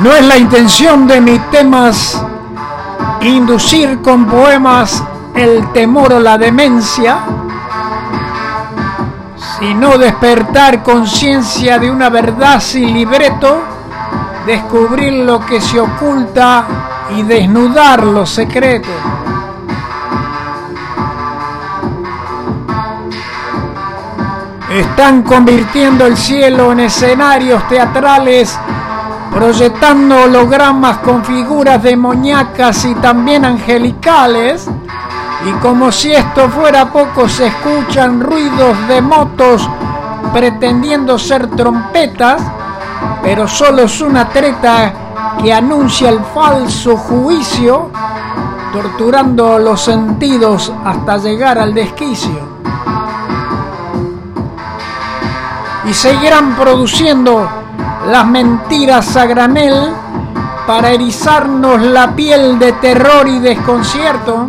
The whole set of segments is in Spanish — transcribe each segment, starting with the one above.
No es la intención de mis temas inducir con poemas el temor o la demencia, sino despertar conciencia de una verdad sin libreto, descubrir lo que se oculta y desnudar los secretos. Están convirtiendo el cielo en escenarios teatrales, proyectando hologramas con figuras demoníacas y también angelicales. Y como si esto fuera poco, se escuchan ruidos de motos pretendiendo ser trompetas, pero solo es una treta que anuncia el falso juicio, torturando los sentidos hasta llegar al desquicio. y seguirán produciendo las mentiras a granel para erizarnos la piel de terror y desconcierto.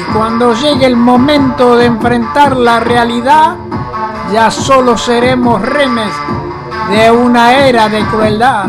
Y cuando llegue el momento de enfrentar la realidad, ya solo seremos remes de una era de crueldad.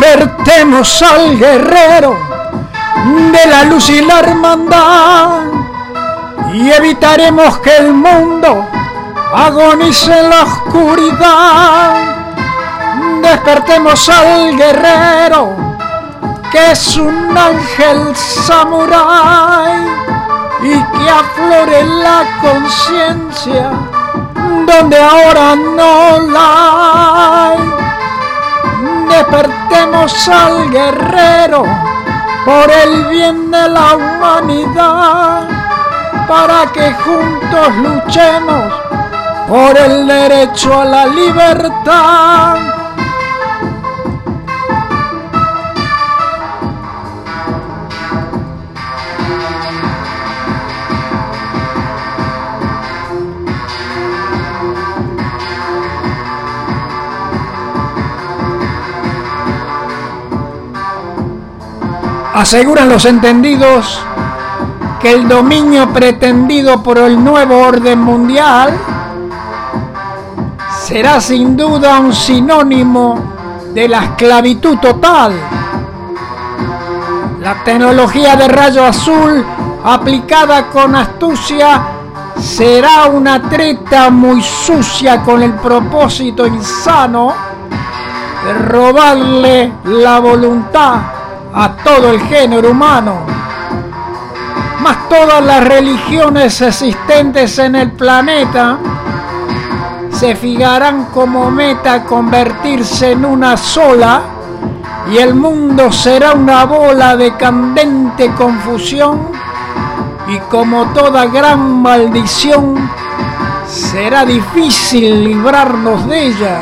Despertemos al guerrero de la luz y la hermandad y evitaremos que el mundo agonice en la oscuridad. Despertemos al guerrero que es un ángel samurái y que aflore la conciencia donde ahora no la hay al guerrero por el bien de la humanidad, para que juntos luchemos por el derecho a la libertad. Aseguran los entendidos que el dominio pretendido por el nuevo orden mundial será sin duda un sinónimo de la esclavitud total. La tecnología de rayo azul aplicada con astucia será una treta muy sucia con el propósito insano de robarle la voluntad a todo el género humano, más todas las religiones existentes en el planeta se fijarán como meta convertirse en una sola y el mundo será una bola de candente confusión y como toda gran maldición será difícil librarnos de ella.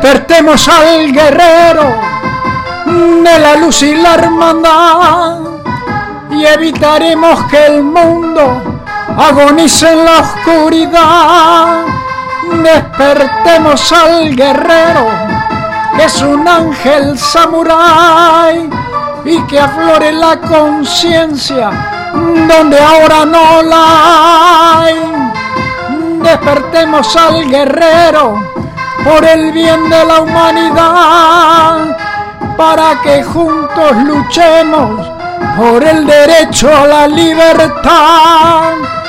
Despertemos al guerrero de la luz y la hermandad y evitaremos que el mundo agonice en la oscuridad. Despertemos al guerrero que es un ángel samurái y que aflore la conciencia donde ahora no la hay. Despertemos al guerrero por el bien de la humanidad, para que juntos luchemos por el derecho a la libertad.